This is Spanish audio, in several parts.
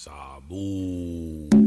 Sabu.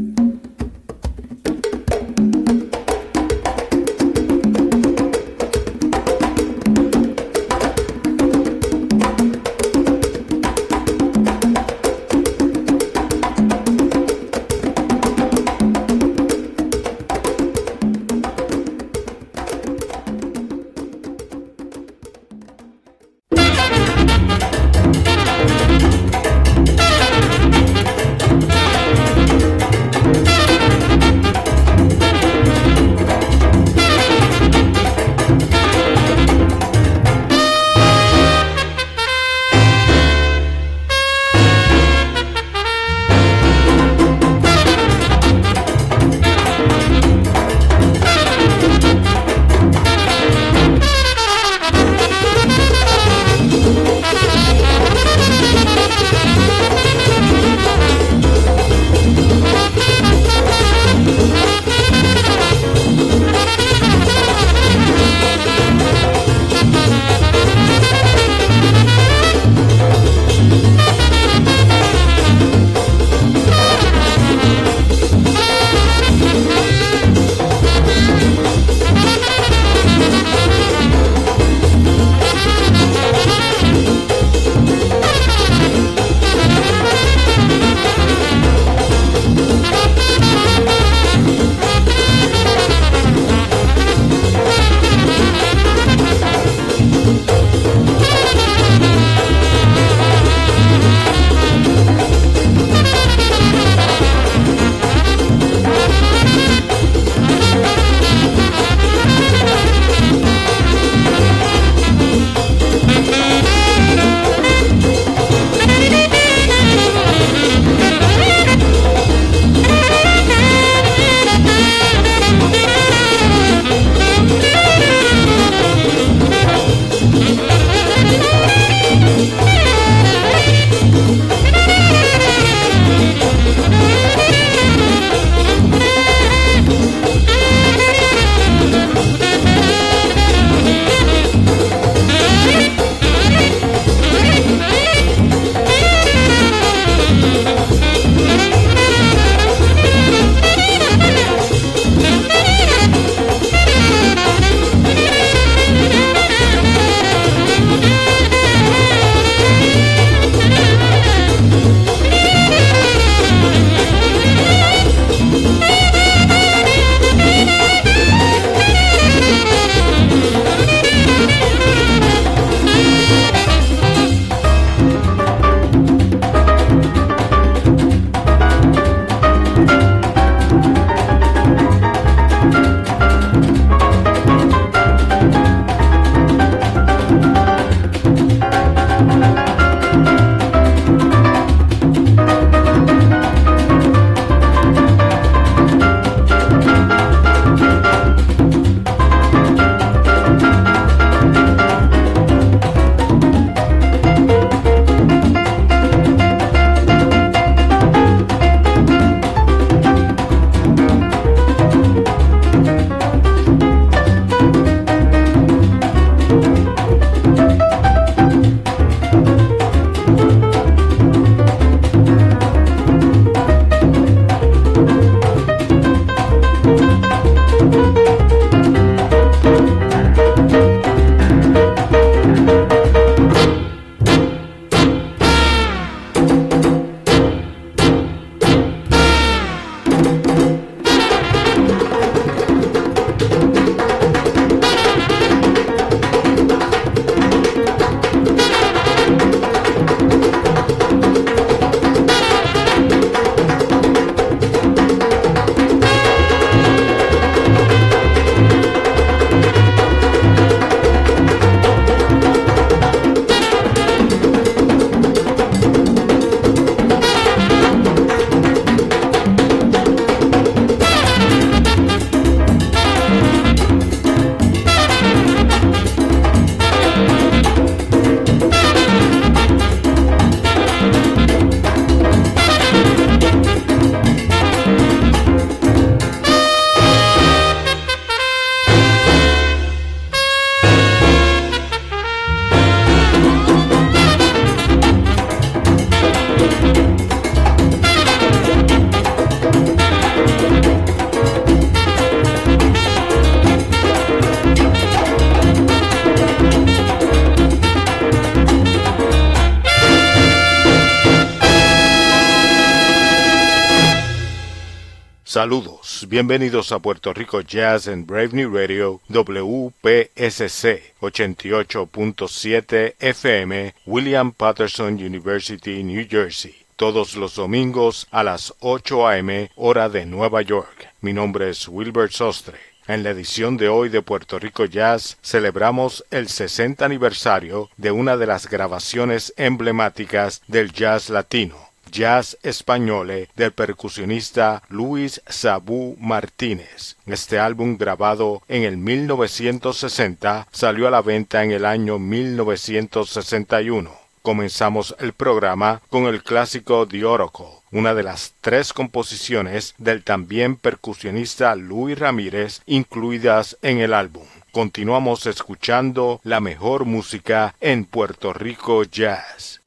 Saludos, bienvenidos a Puerto Rico Jazz en Brave New Radio WPSC 88.7 FM, William Patterson University, New Jersey. Todos los domingos a las 8 a.m. hora de Nueva York. Mi nombre es Wilbert Sostre. En la edición de hoy de Puerto Rico Jazz celebramos el 60 aniversario de una de las grabaciones emblemáticas del jazz latino, Jazz Españole del percusionista Luis Sabú Martínez. Este álbum grabado en el 1960 salió a la venta en el año 1961. Comenzamos el programa con el clásico The Oracle, una de las tres composiciones del también percusionista Luis Ramírez incluidas en el álbum. Continuamos escuchando la mejor música en Puerto Rico Jazz.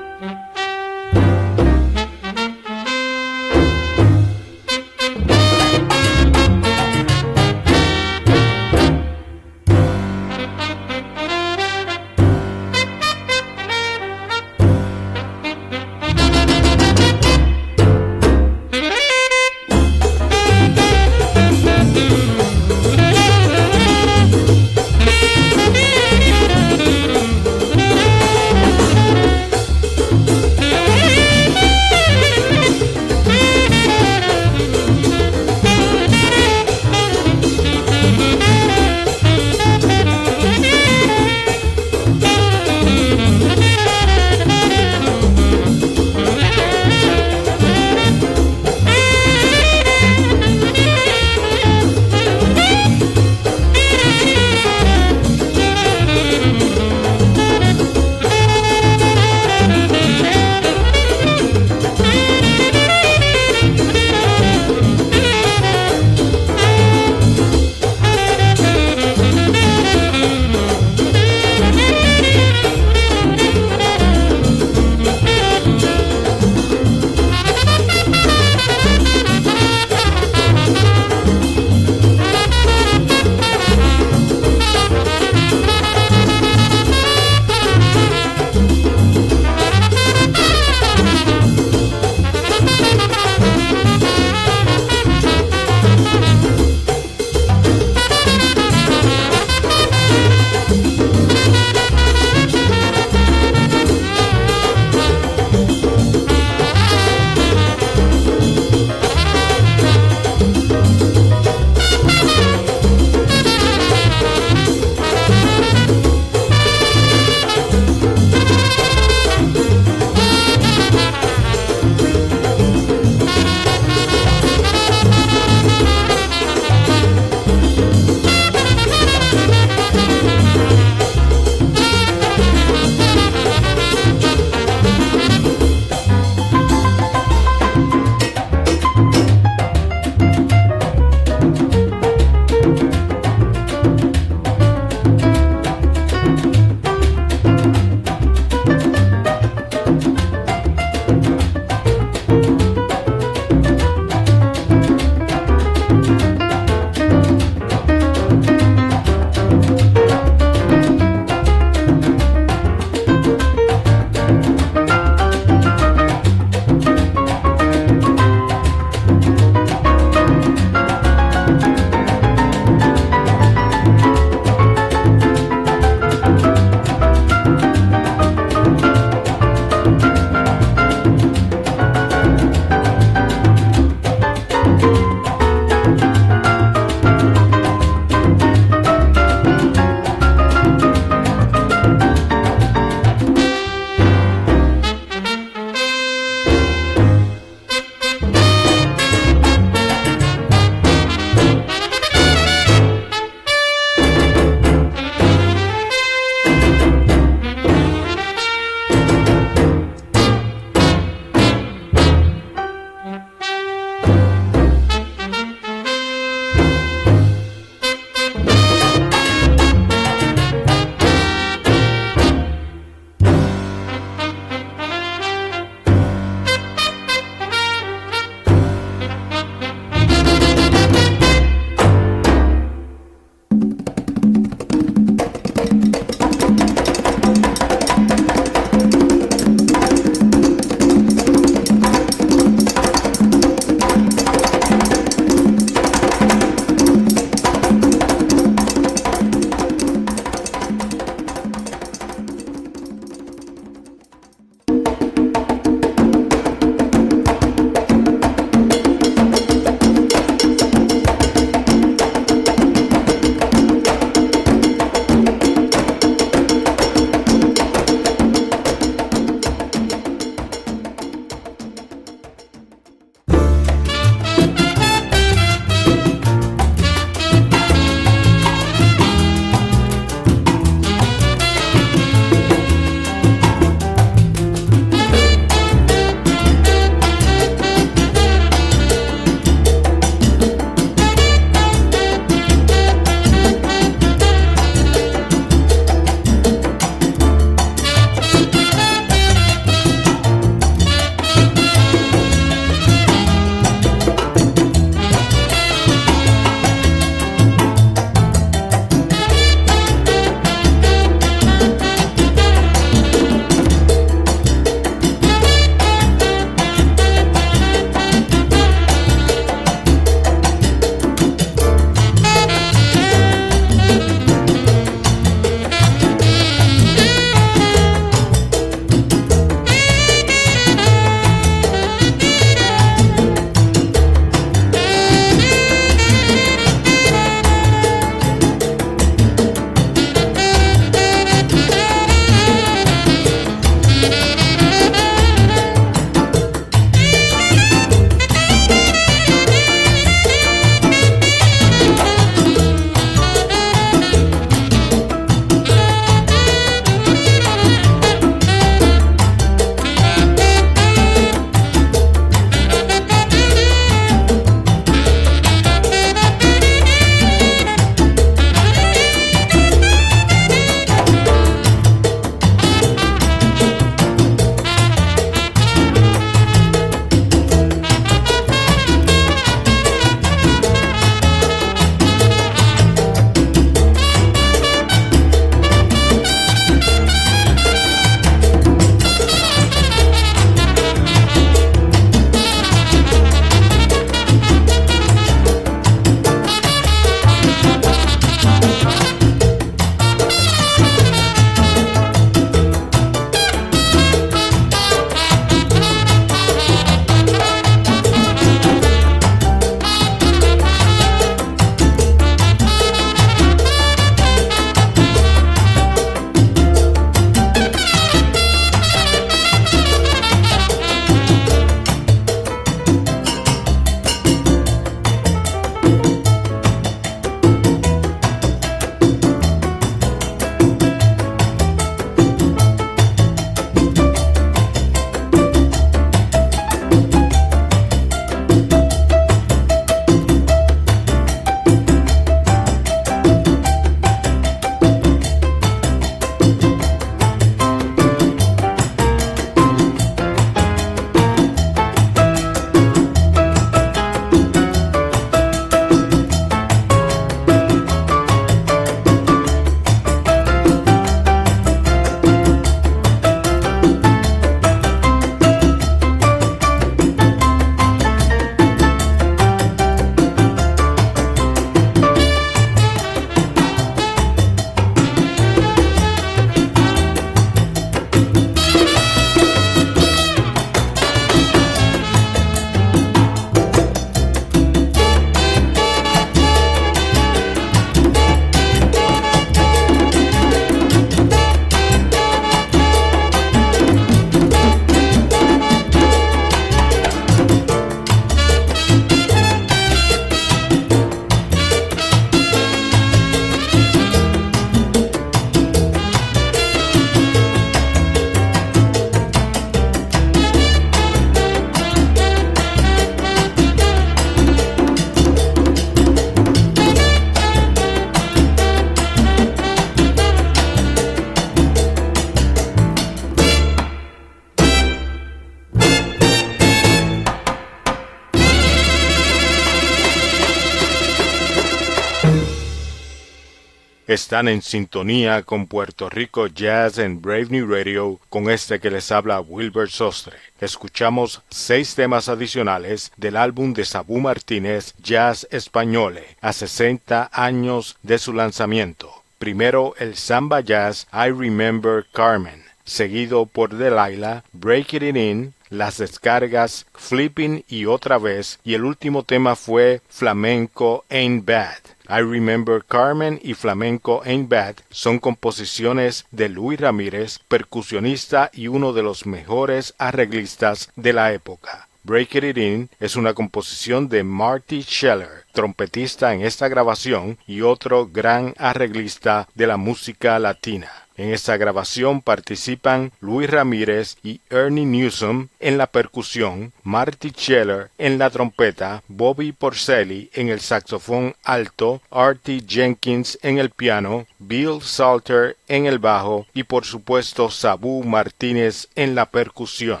Están en sintonía con Puerto Rico Jazz en Brave New Radio con este que les habla Wilbur Sostre. Escuchamos seis temas adicionales del álbum de Sabú Martínez Jazz Españole a 60 años de su lanzamiento. Primero el samba jazz I Remember Carmen, seguido por Delilah, Break It In, las descargas Flipping y otra vez, y el último tema fue Flamenco Ain't Bad. I Remember Carmen y Flamenco Ain't Bad son composiciones de Luis Ramírez, percusionista y uno de los mejores arreglistas de la época. Break It In es una composición de Marty Scheller, trompetista en esta grabación y otro gran arreglista de la música latina. En esta grabación participan Luis Ramírez y Ernie Newsom. En la percusión, Marty Scheller. En la trompeta, Bobby Porcelli. En el saxofón alto, Artie Jenkins. En el piano, Bill Salter. En el bajo y por supuesto Sabu Martínez en la percusión.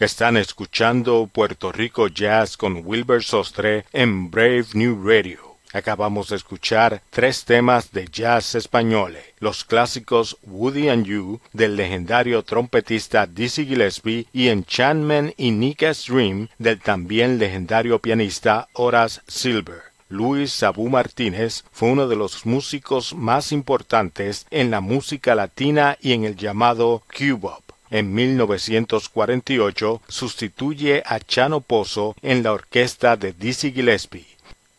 Están escuchando Puerto Rico Jazz con Wilbur Sostre en Brave New Radio. Acabamos de escuchar tres temas de jazz español, los clásicos Woody and You del legendario trompetista Dizzy Gillespie y Enchantment y Nika's Dream del también legendario pianista Horace Silver. Luis Sabú Martínez fue uno de los músicos más importantes en la música latina y en el llamado Cubop en 1948 sustituye a Chano Pozo en la orquesta de Dizzy Gillespie.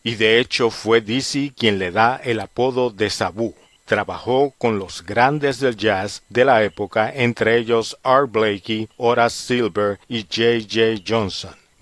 Y de hecho fue Dizzy quien le da el apodo de Sabu. Trabajó con los grandes del jazz de la época, entre ellos Art Blakey, Horace Silver y J. J. Johnson.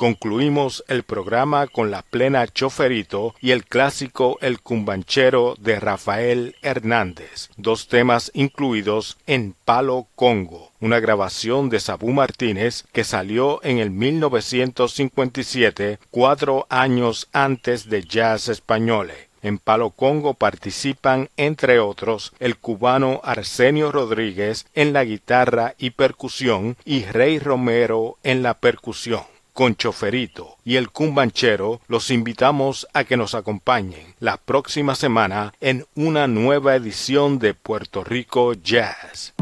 Concluimos el programa con la plena Choferito y el clásico El Cumbanchero de Rafael Hernández, dos temas incluidos en Palo Congo, una grabación de Sabú Martínez que salió en el 1957, cuatro años antes de Jazz Españole. En Palo Congo participan, entre otros, el cubano Arsenio Rodríguez en la guitarra y percusión y Rey Romero en la percusión con Choferito y el Cumbanchero, los invitamos a que nos acompañen la próxima semana en una nueva edición de Puerto Rico Jazz.